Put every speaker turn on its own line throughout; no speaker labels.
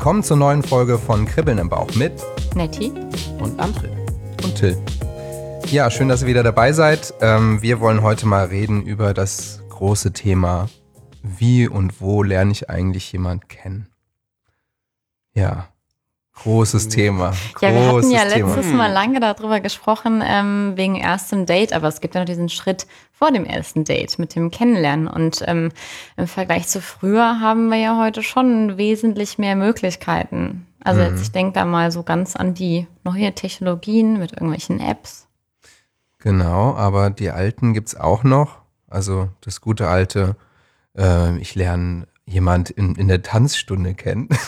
Willkommen zur neuen Folge von Kribbeln im Bauch mit
Netti
und André.
und Till. Ja, schön, dass ihr wieder dabei seid. Ähm, wir wollen heute mal reden über das große Thema, wie und wo lerne ich eigentlich jemand kennen? Ja, großes Thema. Großes
Ja, wir hatten ja
Thema.
letztes Mal lange darüber gesprochen, ähm, wegen erstem Date, aber es gibt ja noch diesen Schritt vor dem ersten Date mit dem Kennenlernen. Und ähm, im Vergleich zu früher haben wir ja heute schon wesentlich mehr Möglichkeiten. Also jetzt, ich denke da mal so ganz an die neue Technologien mit irgendwelchen Apps.
Genau, aber die alten gibt's auch noch. Also das gute alte, äh, ich lerne jemand in, in der Tanzstunde kennen.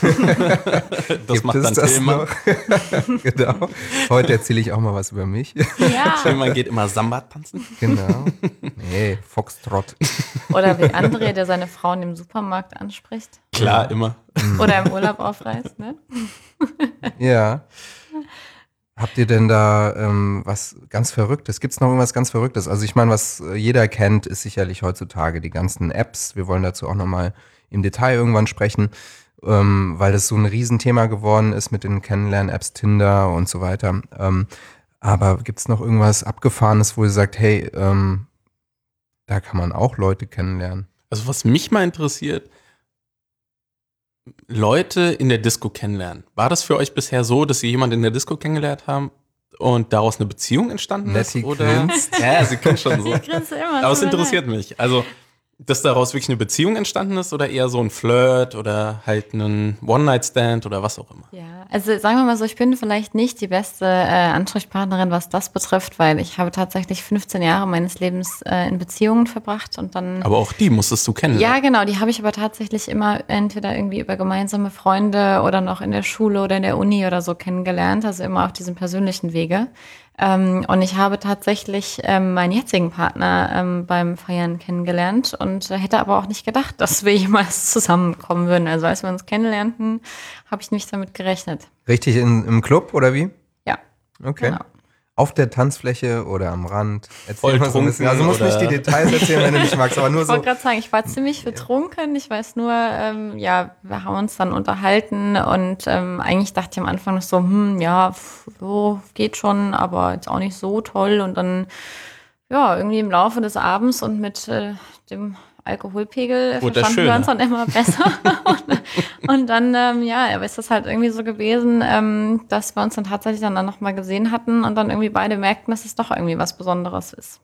Das
Gibt
macht
es
dann
das
Thema.
noch? genau. Heute erzähle ich auch mal was über mich.
Ja.
Thema geht immer Samba tanzen.
genau. Nee, Foxtrot.
Oder wie André, der seine Frauen im Supermarkt anspricht.
Klar, immer.
Oder im Urlaub aufreist, ne?
Ja. Habt ihr denn da ähm, was ganz Verrücktes? Gibt es noch irgendwas ganz Verrücktes? Also ich meine, was äh, jeder kennt, ist sicherlich heutzutage die ganzen Apps. Wir wollen dazu auch nochmal im Detail irgendwann sprechen, ähm, weil das so ein Riesenthema geworden ist mit den Kennenlern-Apps, Tinder und so weiter. Ähm, aber gibt es noch irgendwas Abgefahrenes, wo ihr sagt, hey, ähm, da kann man auch Leute kennenlernen?
Also was mich mal interessiert, Leute in der Disco kennenlernen. War das für euch bisher so, dass ihr jemanden in der Disco kennengelernt haben und daraus eine Beziehung entstanden
Nettie
ist? Oder?
grinst.
Ja, sie kennt schon so. Aber es interessiert mich. Also, dass daraus wirklich eine Beziehung entstanden ist oder eher so ein Flirt oder halt ein One-Night-Stand oder was auch immer.
Ja, also sagen wir mal so, ich bin vielleicht nicht die beste äh, Ansprechpartnerin, was das betrifft, weil ich habe tatsächlich 15 Jahre meines Lebens äh, in Beziehungen verbracht und dann.
Aber auch die musstest du kennen.
ja, genau, die habe ich aber tatsächlich immer entweder irgendwie über gemeinsame Freunde oder noch in der Schule oder in der Uni oder so kennengelernt, also immer auf diesem persönlichen Wege. Ähm, und ich habe tatsächlich ähm, meinen jetzigen Partner ähm, beim Feiern kennengelernt und hätte aber auch nicht gedacht, dass wir jemals zusammenkommen würden. Also als wir uns kennenlernten, habe ich nicht damit gerechnet.
Richtig in, im Club oder wie?
Ja,
Okay.
genau.
Auf der Tanzfläche oder am Rand? Erzähl
Voll
mal so ein bisschen. Also musst nicht die Details erzählen, wenn du nicht magst, aber nur
Ich
so.
wollte gerade sagen, ich war ziemlich betrunken. Ich weiß nur, ähm, ja, wir haben uns dann unterhalten und ähm, eigentlich dachte ich am Anfang noch so, hm, ja, so geht schon, aber jetzt auch nicht so toll. Und dann, ja, irgendwie im Laufe des Abends und mit äh, dem Alkoholpegel
das
verstanden wir uns dann immer besser. und, und dann, ähm, ja, aber ist das halt irgendwie so gewesen, ähm, dass wir uns dann tatsächlich dann, dann nochmal gesehen hatten und dann irgendwie beide merkten, dass es doch irgendwie was Besonderes ist.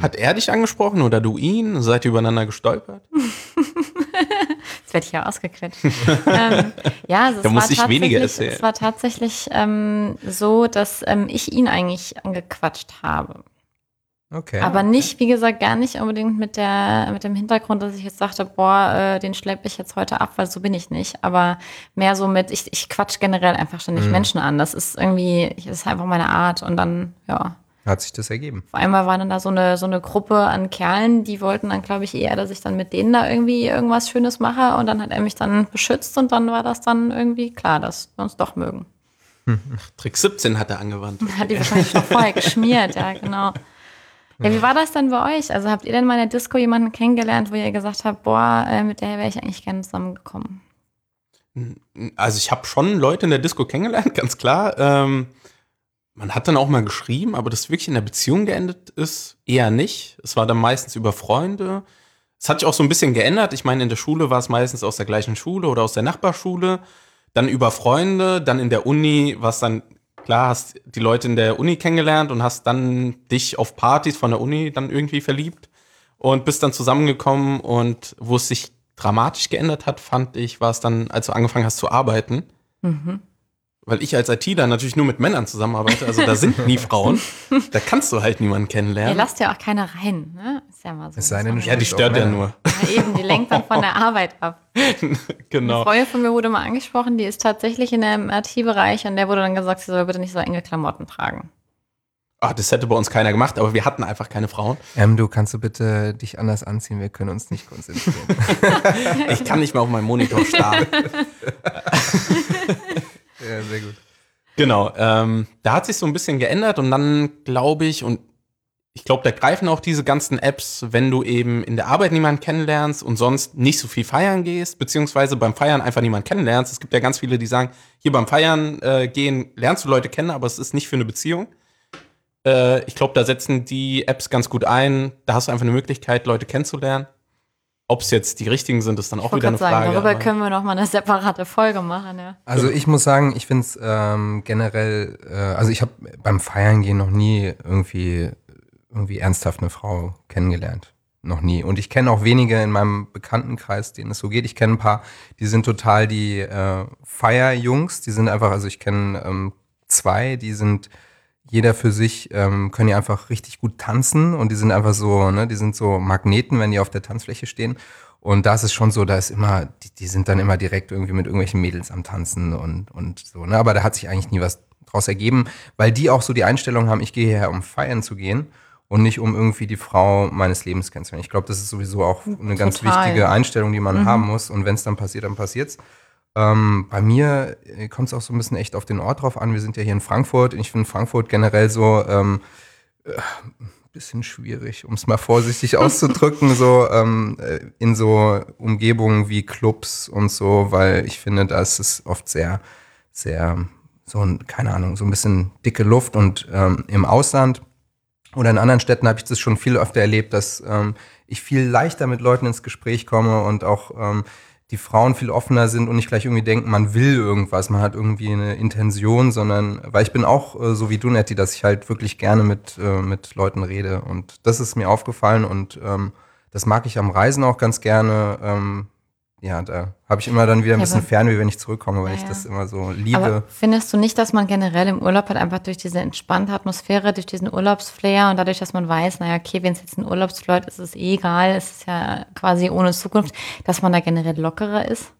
Hat er dich angesprochen oder du ihn? Seid ihr übereinander gestolpert?
Jetzt werde ich ja ausgequetscht. ähm, ja, also
Da
es,
muss
war
ich weniger
tatsächlich-
erzählen.
es war tatsächlich ähm, so, dass ähm, ich ihn eigentlich angequatscht habe.
Okay.
Aber nicht, wie gesagt, gar nicht unbedingt mit, der, mit dem Hintergrund, dass ich jetzt dachte, boah, äh, den schleppe ich jetzt heute ab, weil so bin ich nicht. Aber mehr so mit, ich, ich quatsch generell einfach ständig
Mhm.
Menschen an. Das ist irgendwie, das ist einfach meine Art. Und dann, ja,
Hat sich das ergeben.
auf einmal war dann da so eine, so eine Gruppe an Kerlen, die wollten dann, glaube ich, eher, dass ich dann mit denen da irgendwie irgendwas Schönes mache. Und dann hat er mich dann beschützt und dann war das dann irgendwie klar, dass wir uns doch mögen.
Trick 17 hat er angewandt.
Hat die wahrscheinlich schon vorher geschmiert, ja, genau. Ja, wie war das denn bei euch? Also habt ihr denn mal in der Disco jemanden kennengelernt, wo ihr gesagt habt, boah, äh, mit der wäre ich eigentlich gerne zusammengekommen?
Also ich habe schon Leute in der Disco kennengelernt, ganz klar. Ähm, man hat dann auch mal geschrieben, aber das wirklich in der Beziehung geendet ist, eher nicht. Es war dann meistens über Freunde. Es hat sich auch so ein bisschen geändert. Ich meine, in der Schule war es meistens aus der gleichen Schule oder aus der Nachbarschule. Dann über Freunde, dann in der Uni, was dann, klar, hast die Leute in der Uni kennengelernt und hast dann dich auf Partys von der Uni dann irgendwie verliebt und bist dann zusammengekommen und wo es sich dramatisch geändert hat, fand ich, war es dann, als du angefangen hast zu arbeiten. Weil ich als ITler natürlich nur mit Männern zusammenarbeite, also da sind nie Frauen. Da kannst du halt niemanden
Ihr
kennenlernen.
lasst ja auch keine rein, ne? Ist ja mal so.
Es sei denn,
Ja, die stört ja nur.
ja, eben, die lenkt dann von der Arbeit ab. Eine
Genau.
Freundin von mir wurde mal angesprochen, die ist tatsächlich in dem IT-Bereich und der wurde dann gesagt, sie soll bitte nicht so enge Klamotten tragen.
Ah, das hätte bei uns keiner gemacht, aber wir hatten einfach keine Frauen.
Ähm, du kannst du bitte dich anders anziehen, wir können uns nicht konzentrieren.
Ich kann nicht mehr auf meinen Monitor starren.
Ja, sehr gut.
Genau, ähm, da hat sich so ein bisschen geändert und dann glaube ich, und ich glaube, da greifen auch diese ganzen Apps, wenn du eben in der Arbeit niemanden kennenlernst und sonst nicht so viel feiern gehst, beziehungsweise beim Feiern einfach niemanden kennenlernst. Es gibt ja ganz viele, die sagen, hier beim Feiern äh, gehen, lernst du Leute kennen, aber es ist nicht für eine Beziehung. Äh, ich glaube, da setzen die Apps ganz gut ein. Da hast du einfach eine Möglichkeit, Leute kennenzulernen. Ob es jetzt die richtigen sind, ist dann auch wieder eine
sagen,
Frage.
Darüber können wir noch mal eine separate Folge machen. Ja.
Also ich muss sagen, ich finde es ähm, generell, äh, also ich habe beim Feiern gehen noch nie irgendwie irgendwie ernsthaft eine Frau kennengelernt. Noch nie. Und ich kenne auch wenige in meinem Bekanntenkreis, denen es so geht. Ich kenne ein paar, die sind total die äh, Feierjungs. Die sind einfach, also ich kenne ähm, zwei, die sind jeder für sich, ähm, können die einfach richtig gut tanzen und die sind einfach so, ne, die sind so Magneten, wenn die auf der Tanzfläche stehen. Und da ist es schon so, da ist immer, die, die sind dann immer direkt irgendwie mit irgendwelchen Mädels am Tanzen und, und so, ne? Aber da hat sich eigentlich nie was draus ergeben, weil die auch so die Einstellung haben, ich gehe hierher, um feiern zu gehen und nicht um irgendwie die Frau meines Lebens kennenzulernen. Ich glaube, das ist sowieso auch eine ganz
Total.
wichtige Einstellung, die man
Mhm.
haben muss. Und wenn es dann passiert, dann passiert's. Ähm, bei mir kommt es auch so ein bisschen echt auf den Ort drauf an. Wir sind ja hier in Frankfurt. Ich finde Frankfurt generell so ähm, äh, ein bisschen schwierig, um es mal vorsichtig auszudrücken, so ähm, äh, in so Umgebungen wie Clubs und so, weil ich finde, da ist es oft sehr, sehr, so ein, keine Ahnung, so ein bisschen dicke Luft und ähm, im Ausland oder in anderen Städten habe ich das schon viel öfter erlebt, dass ähm, ich viel leichter mit Leuten ins Gespräch komme und auch ähm, die Frauen viel offener sind und nicht gleich irgendwie denken, man will irgendwas, man hat irgendwie eine Intention, sondern, weil ich bin auch äh, so wie du, Nettie, dass ich halt wirklich gerne mit, äh, mit Leuten rede und das ist mir aufgefallen und ähm, das mag ich am Reisen auch ganz gerne. Ähm, ja, da habe ich immer dann wieder ein bisschen Fernweh, wenn ich zurückkomme, weil
Ja,
ich das immer so liebe.
Aber findest du nicht, dass man generell im Urlaub halt einfach durch diese entspannte Atmosphäre, durch diesen Urlaubsflair und dadurch, dass man weiß, naja, okay, wenn es jetzt ein Urlaubsflirt ist, ist es eh egal, es ist ja quasi ohne Zukunft, dass man da generell lockerer ist?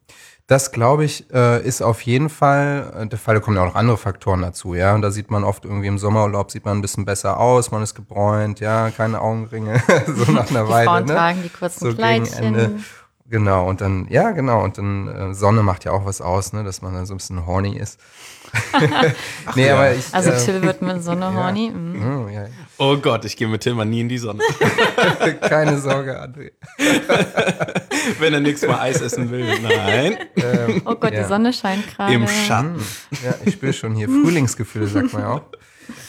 Das glaube ich, äh, ist auf jeden Fall äh, der Fall. Da kommen ja auch noch andere Faktoren dazu, ja. Und da sieht man oft irgendwie im Sommerurlaub sieht man ein bisschen besser aus, man ist gebräunt, ja, keine Augenringe, so nach einer
Die
Weile.
Frauen
ne?
tragen die kurzen
So
Kleidchen.
Genau, und dann, ja, genau, und dann äh, Sonne macht ja auch was aus, ne, dass man dann so ein bisschen horny ist. nee,
ja.
aber ich.
Also
äh,
Till wird mit so einer
ja.
Horny. Mhm.
oh, ja.
Oh Gott, ich gehe mit Tilman nie in die Sonne.
Keine Sorge, André.
Wenn er nächstes Mal Eis essen will. Nein.
Ähm,
Oh Gott,
ja.
die Sonne scheint gerade.
Im Schatten.
Ja, ich spüre schon hier Frühlingsgefühle, sagt man ja auch.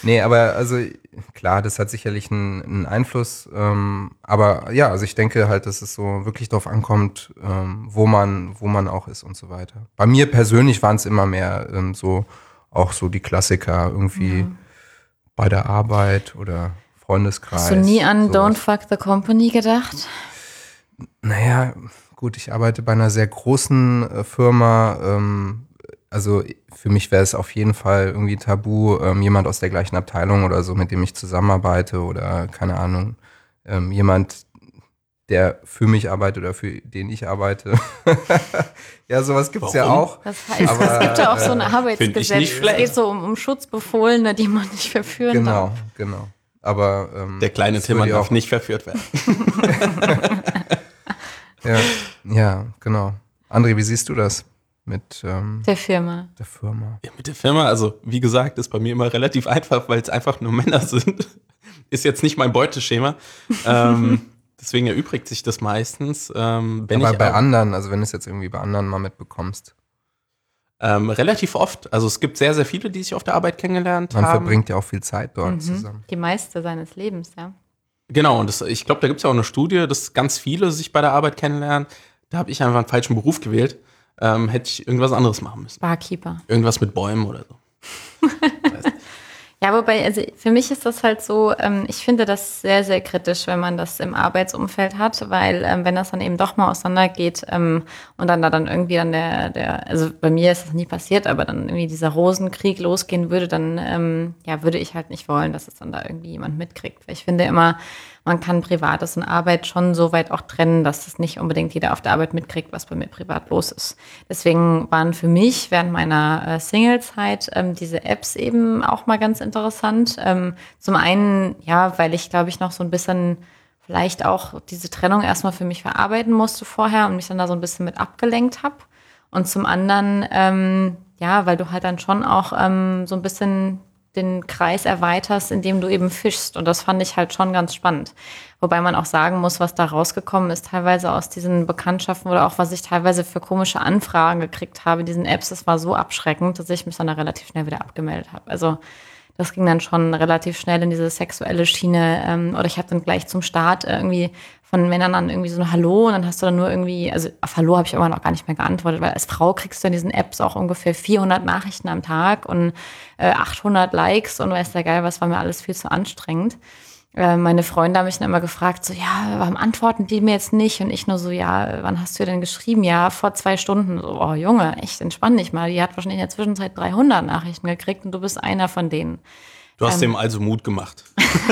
Nee, aber also klar, das hat sicherlich einen, einen Einfluss. Ähm, aber ja, also ich denke halt, dass es so wirklich darauf ankommt, ähm, wo man, wo man auch ist und so weiter. Bei mir persönlich waren es immer mehr ähm, so auch so die Klassiker irgendwie bei der Arbeit oder Freundeskreis.
Hast du nie an
sowas.
Don't Fuck the Company gedacht?
Naja, gut, ich arbeite bei einer sehr großen äh, Firma. Ähm, also für mich wäre es auf jeden Fall irgendwie tabu, ähm, jemand aus der gleichen Abteilung oder so, mit dem ich zusammenarbeite oder keine Ahnung, ähm, jemand, der für mich arbeitet oder für den ich arbeite. ja, sowas gibt's ja
Warum?
auch.
Das heißt,
Aber,
es gibt ja auch so ein
äh,
Arbeitsgesetz.
nicht
Es geht so um, um Schutzbefohlene, die man nicht verführen
Genau,
darf.
genau. Aber ähm,
Der kleine
ja
darf nicht verführt werden.
Ja, ja, genau. André, wie siehst du das mit ähm,
Der Firma.
der Firma?
Ja, mit der Firma, also wie gesagt, ist bei mir immer relativ einfach, weil es einfach nur Männer sind. Ist jetzt nicht mein Beuteschema. ähm, deswegen erübrigt sich das meistens. Ähm, wenn
Aber
ich
bei
auch-
anderen, also wenn du es jetzt irgendwie bei anderen mal mitbekommst.
ähm, relativ oft. Also es gibt sehr, sehr viele, die sich auf der Arbeit kennengelernt
Man
haben.
verbringt ja auch viel Zeit dort
Mhm.
zusammen.
Die meiste seines Lebens, ja.
Genau, und das, ich glaube, da gibt es ja auch eine Studie, dass ganz viele sich bei der Arbeit kennenlernen. Da habe ich einfach einen falschen Beruf gewählt. Ähm, hätte ich irgendwas anderes machen müssen.
Barkeeper.
Irgendwas mit Bäumen oder so.
Ja, wobei, also für mich ist das halt so, ähm, ich finde das sehr, sehr kritisch, wenn man das im Arbeitsumfeld hat, weil ähm, wenn das dann eben doch mal auseinandergeht ähm, und dann da dann irgendwie dann der, der, also bei mir ist das nie passiert, aber dann irgendwie dieser Rosenkrieg losgehen würde, dann ähm, ja, würde ich halt nicht wollen, dass es dann da irgendwie jemand mitkriegt. Weil ich finde immer, man kann Privates und Arbeit schon so weit auch trennen, dass es nicht unbedingt jeder auf der Arbeit mitkriegt, was bei mir privat los ist. Deswegen waren für mich während meiner äh, Singlezeit ähm, diese Apps eben auch mal ganz interessant. Ähm, zum einen, ja, weil ich glaube ich noch so ein bisschen vielleicht auch diese Trennung erstmal für mich verarbeiten musste vorher und mich dann da so ein bisschen mit abgelenkt habe. Und zum anderen, ähm, ja, weil du halt dann schon auch ähm, so ein bisschen den Kreis erweiterst, indem du eben fischst. Und das fand ich halt schon ganz spannend. Wobei man auch sagen muss, was da rausgekommen ist, teilweise aus diesen Bekanntschaften oder auch was ich teilweise für komische Anfragen gekriegt habe, diesen Apps, das war so abschreckend, dass ich mich dann da relativ schnell wieder abgemeldet habe. Also das ging dann schon relativ schnell in diese sexuelle Schiene. Ähm, oder ich habe dann gleich zum Start irgendwie von Männern an irgendwie so ein Hallo und dann hast du dann nur irgendwie, also auf Hallo habe ich immer noch gar nicht mehr geantwortet, weil als Frau kriegst du in diesen Apps auch ungefähr 400 Nachrichten am Tag und äh, 800 Likes und weiß der geil, was war mir alles viel zu anstrengend. Äh, meine Freunde haben mich dann immer gefragt, so, ja, warum antworten die mir jetzt nicht? Und ich nur so, ja, wann hast du denn geschrieben? Ja, vor zwei Stunden. So, oh Junge, echt, entspann dich mal. Die hat wahrscheinlich in der Zwischenzeit 300 Nachrichten gekriegt und du bist einer von denen.
Du hast ähm, dem also Mut gemacht.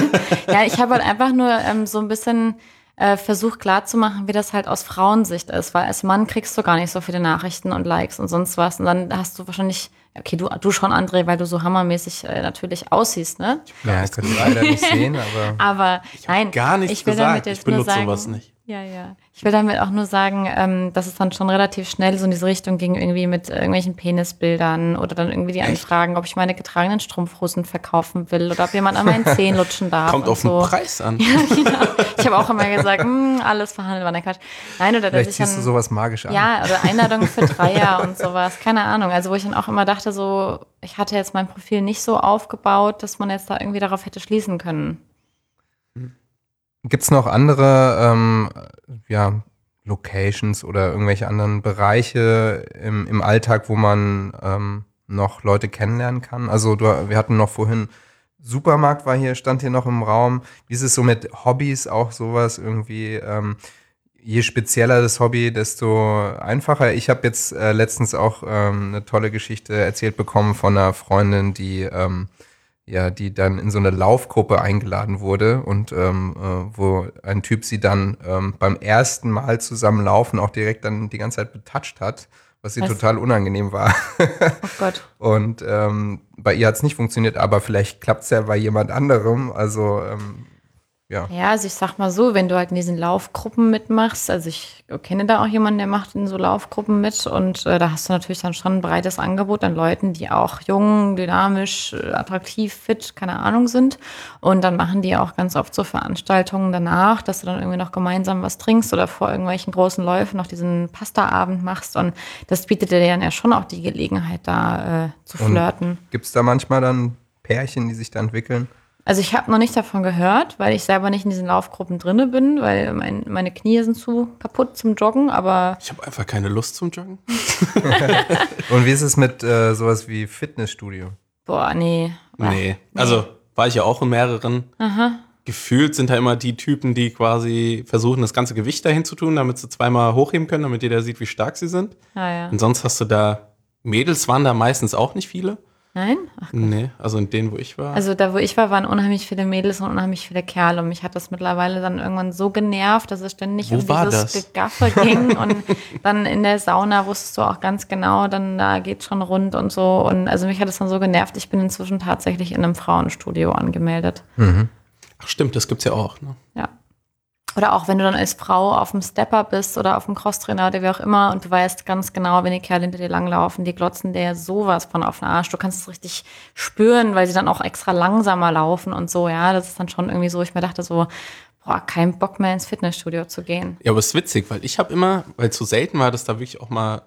ja, ich habe halt einfach nur ähm, so ein bisschen äh, versucht klarzumachen, wie das halt aus Frauensicht ist, weil als Mann kriegst du gar nicht so viele Nachrichten und Likes und sonst was. Und dann hast du wahrscheinlich, okay, du, du schon, André, weil du so hammermäßig äh, natürlich aussiehst, ne?
Ja, das könnt ihr leider nicht sehen, aber.
aber nein,
gar nichts
ich will
gesagt.
damit jetzt
ich benutze
nur sagen,
sowas nicht.
Ja, ja. Ich will damit auch nur sagen, ähm, dass es dann schon relativ schnell so in diese Richtung ging, irgendwie mit irgendwelchen Penisbildern oder dann irgendwie die Anfragen, ob ich meine getragenen Strumpfhosen verkaufen will oder ob jemand an meinen Zehen lutschen darf.
Kommt auf
so.
den Preis an.
Ja, genau. Ich habe auch immer gesagt, hm, alles verhandelt war der Quatsch. Nein, oder dass
Vielleicht
ich
ziehst du
dann,
sowas magisch an.
ja, oder Einladungen für Dreier und sowas. Keine Ahnung. Also wo ich dann auch immer dachte, so, ich hatte jetzt mein Profil nicht so aufgebaut, dass man jetzt da irgendwie darauf hätte schließen können.
Gibt es noch andere ähm, ja, Locations oder irgendwelche anderen Bereiche im, im Alltag, wo man ähm, noch Leute kennenlernen kann? Also du, wir hatten noch vorhin Supermarkt war hier, stand hier noch im Raum. Wie ist es so mit Hobbys auch sowas irgendwie? Ähm, je spezieller das Hobby, desto einfacher. Ich habe jetzt äh, letztens auch ähm, eine tolle Geschichte erzählt bekommen von einer Freundin, die ähm, ja, die dann in so eine Laufgruppe eingeladen wurde und ähm, äh, wo ein Typ sie dann ähm, beim ersten Mal zusammen laufen auch direkt dann die ganze Zeit betatscht hat, was sie
Was?
total unangenehm war.
Oh Gott.
und ähm, bei ihr hat es nicht funktioniert, aber vielleicht klappt es ja bei jemand anderem. Also ähm, ja.
Ja, also ich sag mal so, wenn du halt in diesen Laufgruppen mitmachst, also ich kenne da auch jemanden, der macht in so Laufgruppen mit und äh, da hast du natürlich dann schon ein breites Angebot an Leuten, die auch jung, dynamisch, äh, attraktiv, fit, keine Ahnung sind. Und dann machen die auch ganz oft so Veranstaltungen danach, dass du dann irgendwie noch gemeinsam was trinkst oder vor irgendwelchen großen Läufen noch diesen Pasta-Abend machst. Und das bietet dir dann ja schon auch die Gelegenheit, da äh, zu flirten.
Gibt es da manchmal dann Pärchen, die sich da entwickeln?
Also ich habe noch nicht davon gehört, weil ich selber nicht in diesen Laufgruppen drinne bin, weil mein, meine Knie sind zu kaputt zum Joggen, aber
Ich habe einfach keine Lust zum Joggen.
Und wie ist es mit äh, sowas wie Fitnessstudio?
boah, nee.
Nee. Also war ich ja auch in mehreren. Gefühlt sind da immer die Typen, die quasi versuchen, das ganze Gewicht dahin zu tun, damit sie zweimal hochheben können, damit jeder sieht, wie stark sie sind.
Ah, ja.
Und sonst hast du da, Mädels waren da meistens auch nicht viele.
Nein? Ach,
Nee, also in denen, wo ich war.
also da, wo ich war, waren unheimlich viele Mädels und unheimlich viele Kerle. Und mich hat das mittlerweile dann irgendwann so genervt, dass es ständig
Wo
um
war
dieses
das?
Gegaffe ging. und dann in der Sauna wusstest du auch ganz genau, dann da geht schon rund und so. Und also mich hat das dann so genervt. Ich bin inzwischen tatsächlich in einem Frauenstudio angemeldet.
Ach stimmt, das gibt's ja auch. Ne?
Ja. Oder auch wenn du dann als Frau auf dem Stepper bist oder auf dem Crosstrainer oder wie auch immer und du weißt ganz genau, wenn die Kerle hinter dir langlaufen, die glotzen dir sowas von auf den Arsch. Du kannst es richtig spüren, weil sie dann auch extra langsamer laufen und so. Ja, das ist dann schon irgendwie so, ich mir dachte so, boah, kein Bock mehr ins Fitnessstudio zu gehen.
Ja, aber es ist witzig, weil ich habe immer, weil es so selten war, dass da wirklich auch mal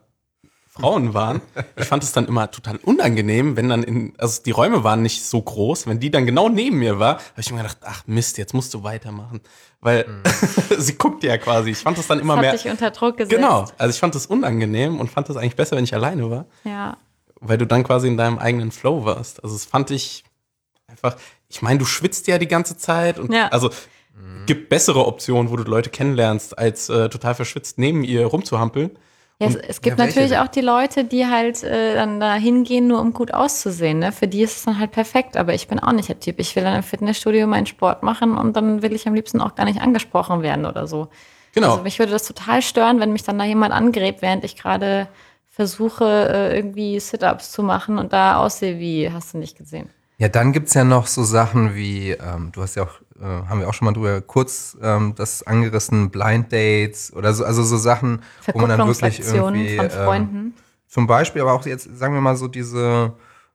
Frauen waren, ich fand es dann immer total unangenehm, wenn dann in, also die Räume waren nicht so groß, wenn die dann genau neben mir war, habe ich mir gedacht, ach Mist, jetzt musst du weitermachen. Weil sie guckt ja quasi. Ich fand das dann immer
Das hat
mehr.
dich unter Druck gesetzt.
Genau. Also ich fand das unangenehm und fand das eigentlich besser, wenn ich alleine war,
Ja.
weil du dann quasi in deinem eigenen Flow warst. Also das fand ich einfach, ich meine, du schwitzt ja die ganze Zeit und
Ja.
also gibt bessere Optionen, wo du Leute kennenlernst, als äh, total verschwitzt neben ihr rumzuhampeln.
Ja, es, es gibt
ja,
natürlich auch die Leute, die halt äh, dann da hingehen, nur um gut auszusehen. Ne? Für die ist es dann halt perfekt. Aber ich bin auch nicht der Typ. Ich will dann im Fitnessstudio meinen Sport machen und dann will ich am liebsten auch gar nicht angesprochen werden oder so.
Genau.
Also mich würde das total stören, wenn mich dann da jemand angräbt, während ich gerade versuche, äh, irgendwie Sit-Ups zu machen und da aussehe wie, hast du nicht gesehen.
Ja, dann gibt's ja noch so Sachen wie, ähm, du hast ja auch, äh, haben wir auch schon mal drüber kurz ähm, das angerissen, Blind Dates oder so, also so Sachen, wo man dann wirklich irgendwie
von
ähm,
Freunden.
zum Beispiel, aber auch jetzt, sagen wir mal so diese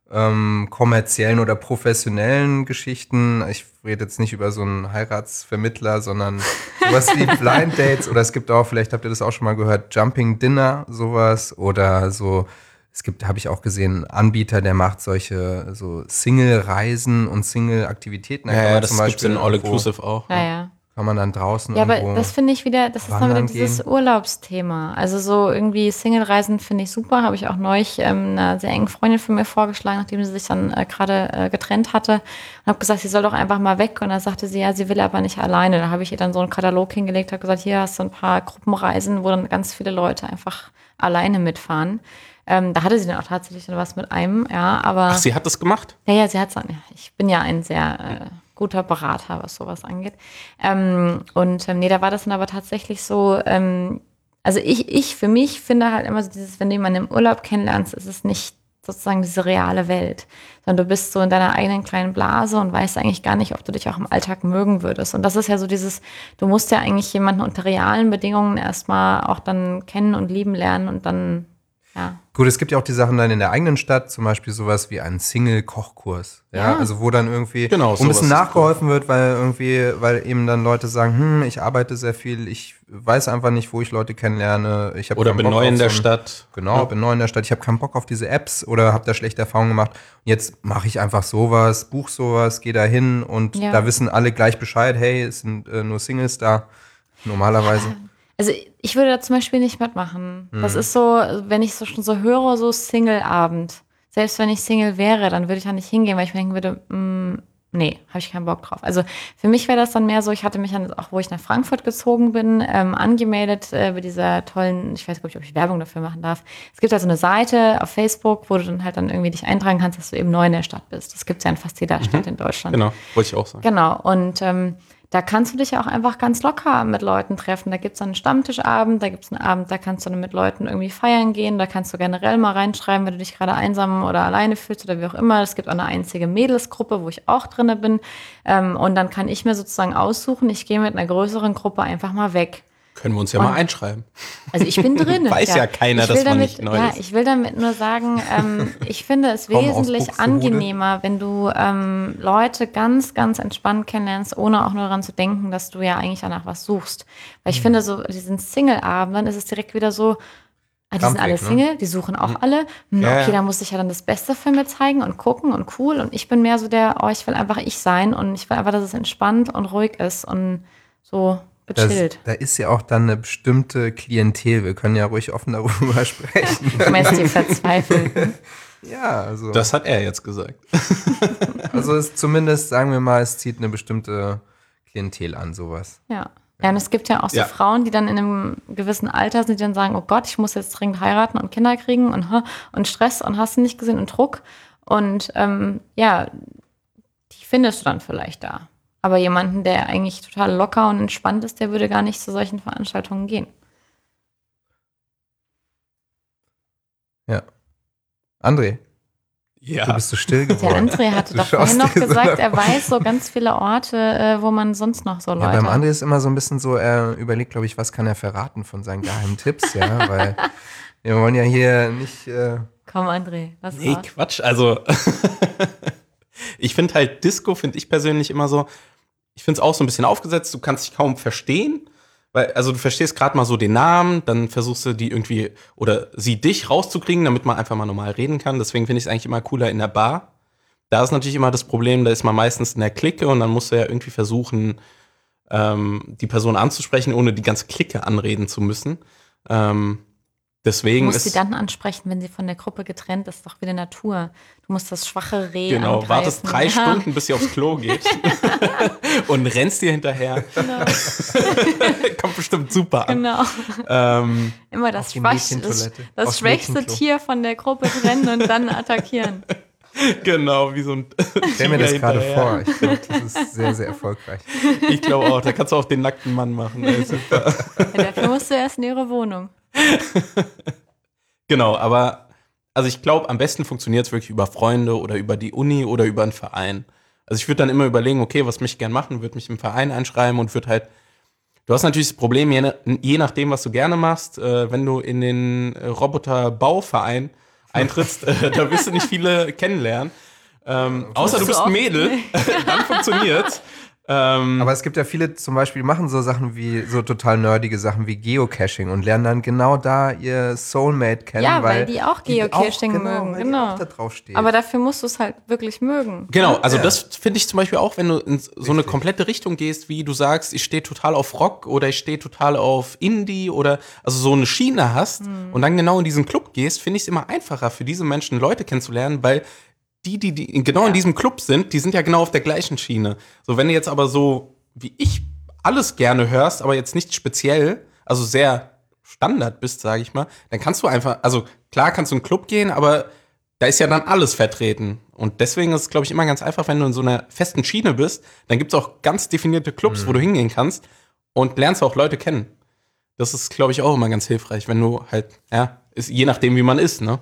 ähm, kommerziellen oder professionellen Geschichten. Ich rede jetzt nicht über so einen Heiratsvermittler, sondern sowas wie Blind Dates oder es gibt auch, vielleicht habt ihr das auch schon mal gehört, Jumping Dinner, sowas oder so. Es gibt, habe ich auch gesehen, einen Anbieter, der macht solche so Single-Reisen und Single-Aktivitäten. Da
Ja, ja, das
zum
gibt's
Beispiel
in All
irgendwo-
Inclusive auch.
Ja, ja.
Kann man dann draußen
Ja, aber das finde ich wieder, das ist dann wieder dieses
gehen.
Urlaubsthema. Also so irgendwie Single-Reisen finde ich super, habe ich auch neulich ähm, einer sehr engen Freundin von mir vorgeschlagen, nachdem sie sich dann äh, gerade äh, getrennt hatte und habe gesagt, sie soll doch einfach mal weg und dann sagte sie, ja, sie will aber nicht alleine. Da habe ich ihr dann so einen Katalog hingelegt, habe gesagt, hier hast du ein paar Gruppenreisen, wo dann ganz viele Leute einfach alleine mitfahren. Ähm, da hatte sie dann auch tatsächlich dann was mit einem, ja, aber
Ach, sie hat das gemacht?
ja, ja, sie hat ja, ich bin ja ein sehr äh, guter Berater, was sowas angeht. Ähm, und ähm, nee, da war das dann aber tatsächlich so, ähm, also ich, ich für mich finde halt immer so dieses, wenn du jemanden im Urlaub kennenlernst, ist es nicht sozusagen diese reale Welt, sondern du bist so in deiner eigenen kleinen Blase und weißt eigentlich gar nicht, ob du dich auch im Alltag mögen würdest. Und das ist ja so dieses, du musst ja eigentlich jemanden unter realen Bedingungen erstmal auch dann kennen und lieben lernen und dann, ja.
Gut, es gibt ja auch die Sachen dann in der eigenen Stadt, zum Beispiel sowas wie einen Single-Kochkurs. Ja?
Ja.
also wo dann irgendwie
Genau,
wo ein bisschen nachgeholfen wird, weil irgendwie, weil eben dann Leute sagen, hm, ich arbeite sehr viel, ich weiß einfach nicht, wo ich Leute kennenlerne. Ich hab
Oder bin
Bock
neu in der
so ein-
Stadt.
Genau,
Ja.
bin neu in der Stadt. Ich habe keinen Bock auf diese Apps oder habe da schlechte Erfahrungen gemacht. Jetzt mache ich einfach sowas, buch sowas, gehe da hin und
Ja.
da wissen alle gleich Bescheid, hey, es sind äh, nur Singles da. Normalerweise.
Also ich würde da zum Beispiel nicht mitmachen. Das
Mhm.
ist so, wenn ich so schon so höre, so Single-Abend. Selbst wenn ich Single wäre, dann würde ich da nicht hingehen, weil ich mir denken würde, mm, nee, habe ich keinen Bock drauf. Also für mich wäre das dann mehr so, ich hatte mich dann auch, wo ich nach Frankfurt gezogen bin, ähm, angemeldet äh, bei dieser tollen, ich weiß gar nicht, ob ich Werbung dafür machen darf. Es gibt also eine Seite auf Facebook, wo du dann halt dann irgendwie dich eintragen kannst, dass du eben neu in der Stadt bist. Das gibt es ja in fast jeder Stadt in Deutschland.
Genau, wollte ich auch sagen.
Genau, und ähm, da kannst du dich auch einfach ganz locker mit Leuten treffen. Da gibt es einen Stammtischabend, da gibt es einen Abend, da kannst du dann mit Leuten irgendwie feiern gehen, da kannst du generell mal reinschreiben, wenn du dich gerade einsam oder alleine fühlst oder wie auch immer. Es gibt auch eine einzige Mädelsgruppe, wo ich auch drinne bin. Ähm, und dann kann ich mir sozusagen aussuchen, ich gehe mit einer größeren Gruppe einfach mal weg.
Können wir uns ja mal einschreiben.
Also ich bin drin.
Weiß ja keiner,
ich will
dass man
damit,
nicht neu
ja,
ist.
Ich will damit nur sagen, ähm, ich finde es wesentlich angenehmer, wenn du ähm, Leute ganz, ganz entspannt kennenlernst, ohne auch nur daran zu denken, dass du ja eigentlich danach was suchst. Weil
Mhm.
ich finde, so diesen Single-Abend, dann ist es direkt wieder so, Ah, die sind alle
ne?
Single, die suchen auch alle. Hm,
Ja,
okay,
ja.
da muss ich ja dann das Beste für mir zeigen und gucken und cool. Und ich bin mehr so der, oh, ich will einfach ich sein und ich will einfach, dass es entspannt und ruhig ist und so
Das,
gechillt.
da ist ja auch dann eine bestimmte Klientel. Wir können ja ruhig offen darüber sprechen.
Du meinst die Verzweifelten.
ja, also.
Das hat er jetzt gesagt.
Also es zumindest, sagen wir mal, es zieht eine bestimmte Klientel an, sowas.
Ja. Ja, und es gibt ja auch so
Ja.
Frauen, die dann in einem gewissen Alter sind, die dann sagen, oh Gott, ich muss jetzt dringend heiraten und Kinder kriegen und, und Stress und hast du nicht gesehen und Druck. Und ähm, ja, die findest du dann vielleicht da. Aber jemanden, der eigentlich total locker und entspannt ist, der würde gar nicht zu solchen Veranstaltungen gehen.
Ja. André,
Ja.
du bist so still
Der
geworden.
André hatte
Du
doch vorhin noch
so
gesagt, er weiß so ganz viele Orte, äh, wo man sonst noch so
Ja,
Leute
beim André ist immer so ein bisschen so, er überlegt, glaube ich, was kann er verraten von seinen geheimen Tipps, ja, weil wir wollen ja hier nicht, äh,
Komm, André, lass
Nee,
raus.
Quatsch. Also, ich finde halt Disco, finde ich persönlich immer so, ich finde es auch so ein bisschen aufgesetzt, du kannst dich kaum verstehen. Weil, also du verstehst gerade mal so den Namen, dann versuchst du die irgendwie oder sie dich rauszukriegen, damit man einfach mal normal reden kann. Deswegen finde ich es eigentlich immer cooler in der Bar. Da ist natürlich immer das Problem, da ist man meistens in der Clique und dann musst du ja irgendwie versuchen, ähm, die Person anzusprechen, ohne die ganze Clique anreden zu müssen. Ähm,
Du
deswegen
musst
ist
sie dann ansprechen, wenn sie von der Gruppe getrennt ist, doch wieder Natur. Du musst das schwache Reh
Genau,
angreifen.
wartest drei
Ja,
Stunden, bis sie aufs Klo geht und rennst dir hinterher.
Genau,
Kommt bestimmt super an.
genau.
Ähm,
Immer das, Schwach, das, das schwächste. Tier von der Gruppe trennen und dann attackieren.
genau, wie so ein
stell mir das gerade vor. Ich glaube, das ist sehr, sehr erfolgreich.
Ich glaube auch, da kannst du auch den nackten Mann machen. ey, super.
Ja, dafür musst du erst in ihre Wohnung.
genau, aber also ich glaube, am besten funktioniert es wirklich über Freunde oder über die Uni oder über einen Verein. Also ich würde dann immer überlegen, okay, was möchte ich gern machen, würde mich im Verein einschreiben und würde halt Du hast natürlich das Problem, je, je nachdem, was du gerne machst, äh, wenn du in den Roboterbauverein eintrittst, äh, da wirst du nicht viele kennenlernen. Ähm, außer du bist ein Mädel, dann funktioniert's.
Ähm, Aber es gibt ja viele, zum Beispiel, die machen so Sachen wie, so total nerdige Sachen wie Geocaching und lernen dann genau da ihr Soulmate kennen.
Ja, weil, weil die auch Geocaching die auch, genau, mögen, genau. Da Aber dafür musst du es halt wirklich mögen.
Genau, also ja. das finde ich zum Beispiel auch, wenn du in so Richtig. eine komplette Richtung gehst, wie du sagst, ich stehe total auf Rock oder ich stehe total auf Indie oder also so eine Schiene hast hm. und dann genau in diesen Club gehst, finde ich es immer einfacher für diese Menschen Leute kennenzulernen, weil die, die, die genau ja. in diesem Club sind, die sind ja genau auf der gleichen Schiene. So, wenn du jetzt aber so wie ich alles gerne hörst, aber jetzt nicht speziell, also sehr Standard bist, sage ich mal, dann kannst du einfach, also klar kannst du in einen Club gehen, aber da ist ja dann alles vertreten. Und deswegen ist es, glaube ich, immer ganz einfach, wenn du in so einer festen Schiene bist, dann gibt es auch ganz definierte Clubs, mhm. wo du hingehen kannst und lernst auch Leute kennen. Das ist, glaube ich, auch immer ganz hilfreich, wenn du halt, ja, ist, je nachdem, wie man ist, ne?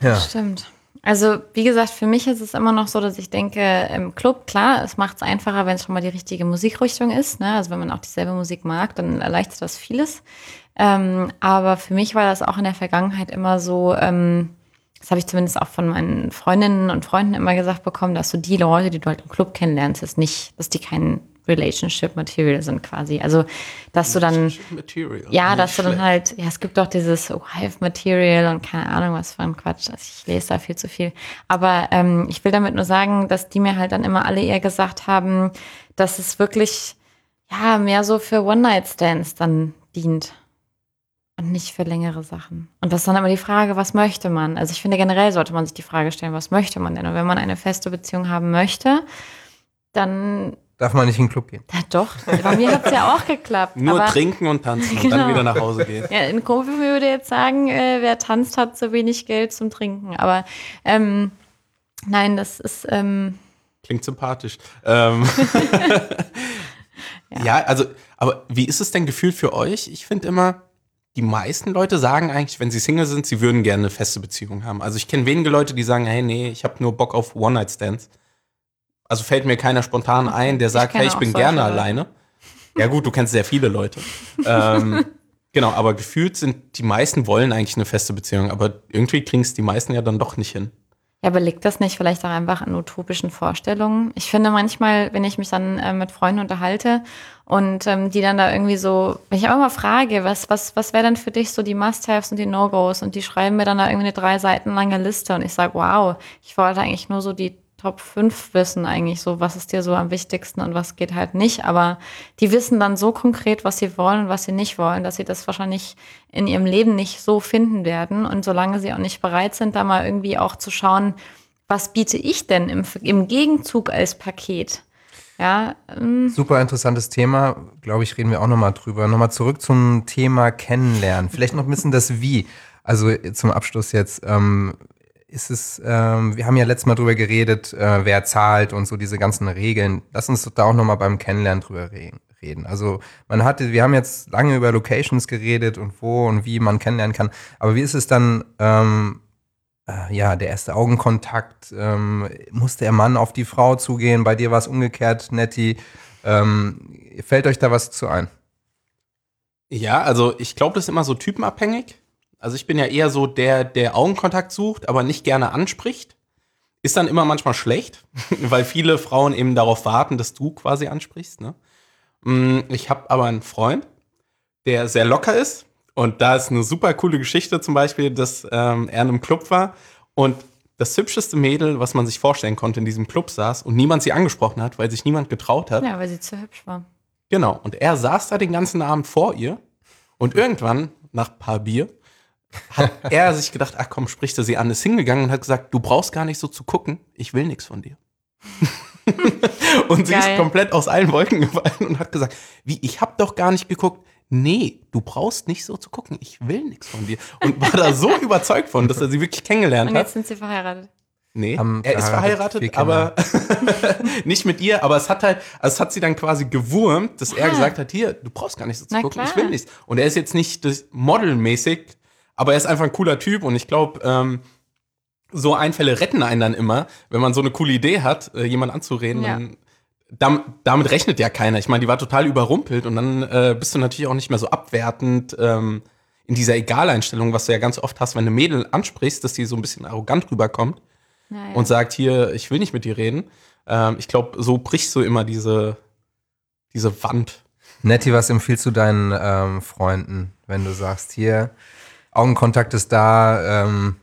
Ja. Stimmt. Also, wie gesagt, für mich ist es immer noch so, dass ich denke, im Club, klar, es macht es einfacher, wenn es schon mal die richtige Musikrichtung ist. Ne? Also, wenn man auch dieselbe Musik mag, dann erleichtert das vieles. Ähm, aber für mich war das auch in der Vergangenheit immer so, ähm, das habe ich zumindest auch von meinen Freundinnen und Freunden immer gesagt bekommen, dass du die Leute, die du halt im Club kennenlernst, ist nicht, dass die keinen Relationship Material sind quasi. Also, dass du dann, ja, dass du dann halt, ja, es gibt doch dieses Wife Material und keine Ahnung was für ein Quatsch. Also ich lese da viel zu viel. Aber ähm, ich will damit nur sagen, dass die mir halt dann immer alle eher gesagt haben, dass es wirklich, ja, mehr so für One-Night-Stands dann dient. Und nicht für längere Sachen. Und das ist dann immer die Frage, was möchte man? Also ich finde generell sollte man sich die Frage stellen, was möchte man denn? Und wenn man eine feste Beziehung haben möchte, dann
Darf man nicht in den Club gehen?
Ja, doch. Bei mir hat es ja auch geklappt.
Nur trinken und tanzen genau. und dann wieder nach Hause gehen.
Ja, ein Kumpel würde jetzt sagen, äh, wer tanzt, hat so wenig Geld zum Trinken. Aber ähm, nein, das ist. Ähm,
Klingt sympathisch. Ähm, ja. ja, also, aber wie ist es denn gefühlt für euch? Ich finde immer, die meisten Leute sagen eigentlich, wenn sie Single sind, sie würden gerne eine feste Beziehung haben. Also ich kenne wenige Leute, die sagen, hey, nee, ich habe nur Bock auf One-Night-Stands. Also fällt mir keiner spontan ein, der sagt, ich hey, ich bin gerne Leute. alleine. Ja gut, du kennst sehr viele Leute. ähm, genau, aber gefühlt sind die meisten wollen eigentlich eine feste Beziehung, aber irgendwie kriegen es die meisten ja dann doch nicht hin.
Ja, aber liegt das nicht vielleicht auch einfach an utopischen Vorstellungen? Ich finde manchmal, wenn ich mich dann äh, mit Freunden unterhalte und ähm, die dann da irgendwie so, wenn ich auch mal frage, was, was, was wäre denn für dich so die Must-Haves und die No-Gos und die schreiben mir dann da irgendwie eine drei Seiten lange Liste und ich sage, wow, ich wollte eigentlich nur so die Top 5 wissen eigentlich so, was ist dir so am wichtigsten und was geht halt nicht. Aber die wissen dann so konkret, was sie wollen und was sie nicht wollen, dass sie das wahrscheinlich in ihrem Leben nicht so finden werden. Und solange sie auch nicht bereit sind, da mal irgendwie auch zu schauen, was biete ich denn im, im Gegenzug als Paket? Ja,
ähm. Super interessantes Thema. Glaube ich, reden wir auch nochmal drüber. Nochmal zurück zum Thema Kennenlernen. Vielleicht noch ein bisschen das Wie. Also zum Abschluss jetzt. Ähm, ist es, ähm, wir haben ja letztes Mal drüber geredet, äh, wer zahlt und so diese ganzen Regeln. Lass uns da auch nochmal beim Kennenlernen drüber reden. Also man hatte, wir haben jetzt lange über Locations geredet und wo und wie man kennenlernen kann. Aber wie ist es dann, ähm, äh, ja, der erste Augenkontakt? Ähm, muss der Mann auf die Frau zugehen? Bei dir war es umgekehrt, Nettie. Ähm, fällt euch da was zu ein?
Ja, also ich glaube, das ist immer so typenabhängig. Also ich bin ja eher so der, der Augenkontakt sucht, aber nicht gerne anspricht. Ist dann immer manchmal schlecht, weil viele Frauen eben darauf warten, dass du quasi ansprichst. Ne? Mm, ich habe aber einen Freund, der sehr locker ist. Und da ist eine super coole Geschichte zum Beispiel, dass ähm, er in einem Club war und das hübscheste Mädel, was man sich vorstellen konnte, in diesem Club saß und niemand sie angesprochen hat, weil sich niemand getraut hat.
Ja, weil sie zu hübsch war.
Genau. Und er saß da den ganzen Abend vor ihr und irgendwann, nach ein paar Bier, hat er sich gedacht, ach komm, spricht er sie an, ist hingegangen und hat gesagt, du brauchst gar nicht so zu gucken, ich will nichts von dir. und sie Geil. ist komplett aus allen Wolken gefallen und hat gesagt, wie, ich hab doch gar nicht geguckt. Nee, du brauchst nicht so zu gucken, ich will nichts von dir. Und war da so überzeugt von, dass er sie wirklich kennengelernt hat. Und
jetzt sind sie verheiratet.
Nee, Haben er ist verheiratet, aber nicht mit ihr, aber es hat halt, also es hat sie dann quasi gewurmt, dass ah. er gesagt hat, hier, du brauchst gar nicht so zu Na gucken, klar. ich will nichts. Und er ist jetzt nicht modelmäßig aber er ist einfach ein cooler Typ und ich glaube, ähm, so Einfälle retten einen dann immer, wenn man so eine coole Idee hat, äh, jemand anzureden. Ja. Dann, damit, rechnet ja keiner. Ich meine, die war total überrumpelt und dann äh, bist du natürlich auch nicht mehr so abwertend ähm, in dieser Egaleinstellung, was du ja ganz oft hast, wenn du Mädel ansprichst, dass die so ein bisschen arrogant rüberkommt
Naja.
und sagt, hier, ich will nicht mit dir reden. Ähm, ich glaube, so brichst du immer diese, diese Wand.
Nettie, was empfiehlst du deinen ähm, Freunden, wenn du sagst, hier, Augenkontakt ist da, ähm,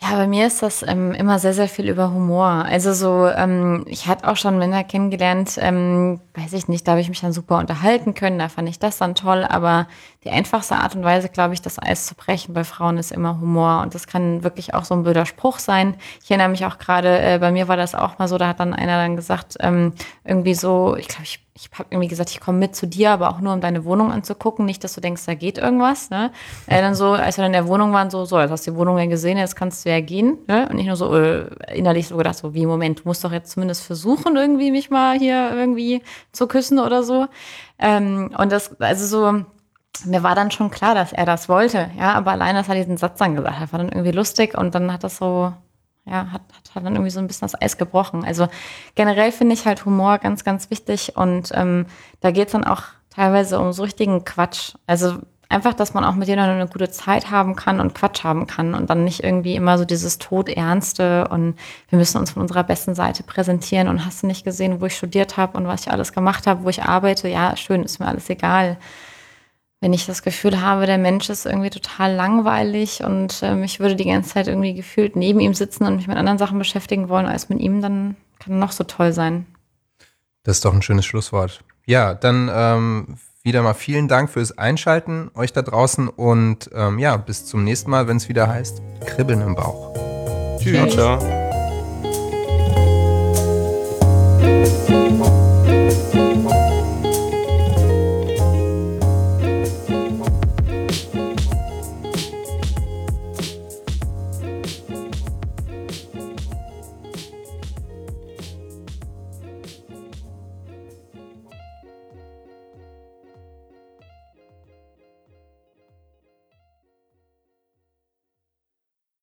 Ja, bei mir ist das ähm, immer sehr, sehr viel über Humor. Also so, ähm, ich hatte auch schon Männer kennengelernt, ähm, weiß ich nicht, da habe ich mich dann super unterhalten können, da fand ich das dann toll, aber die einfachste Art und Weise, glaube ich, das Eis zu brechen bei Frauen ist immer Humor und das kann wirklich auch so ein blöder Spruch sein. Ich erinnere mich auch gerade, äh, bei mir war das auch mal so, da hat dann einer dann gesagt, ähm, irgendwie so, ich glaube, ich ich habe irgendwie gesagt, ich komme mit zu dir, aber auch nur, um deine Wohnung anzugucken. Nicht, dass du denkst, da geht irgendwas. Ne? Äh, dann so, als wir dann in der Wohnung waren, so, so, jetzt hast du die Wohnung ja gesehen, jetzt kannst du ja gehen. Ne? Und ich nur so äh, innerlich so gedacht, so, wie, Moment, du musst doch jetzt zumindest versuchen, irgendwie mich mal hier irgendwie zu küssen oder so. Ähm, und das, also so, mir war dann schon klar, dass er das wollte. Ja, aber alleine, dass er diesen Satz dann gesagt hat, war dann irgendwie lustig und dann hat das so, ja, hat, hat, hat dann irgendwie so ein bisschen das Eis gebrochen. Also generell finde ich halt Humor ganz, ganz wichtig und ähm, da geht es dann auch teilweise um so richtigen Quatsch. Also einfach, dass man auch mit jemandem eine gute Zeit haben kann und Quatsch haben kann und dann nicht irgendwie immer so dieses Todernste und wir müssen uns von unserer besten Seite präsentieren und hast du nicht gesehen, wo ich studiert habe und was ich alles gemacht habe, wo ich arbeite. Ja, schön, ist mir alles egal wenn ich das Gefühl habe, der Mensch ist irgendwie total langweilig und ähm, ich würde die ganze Zeit irgendwie gefühlt neben ihm sitzen und mich mit anderen Sachen beschäftigen wollen als mit ihm, dann kann er noch so toll sein.
Das ist doch ein schönes Schlusswort. Ja, dann ähm, wieder mal vielen Dank fürs Einschalten, euch da draußen und ähm, ja, bis zum nächsten Mal, wenn es wieder heißt, Kribbeln im Bauch.
Tschüss. Ciao, ciao.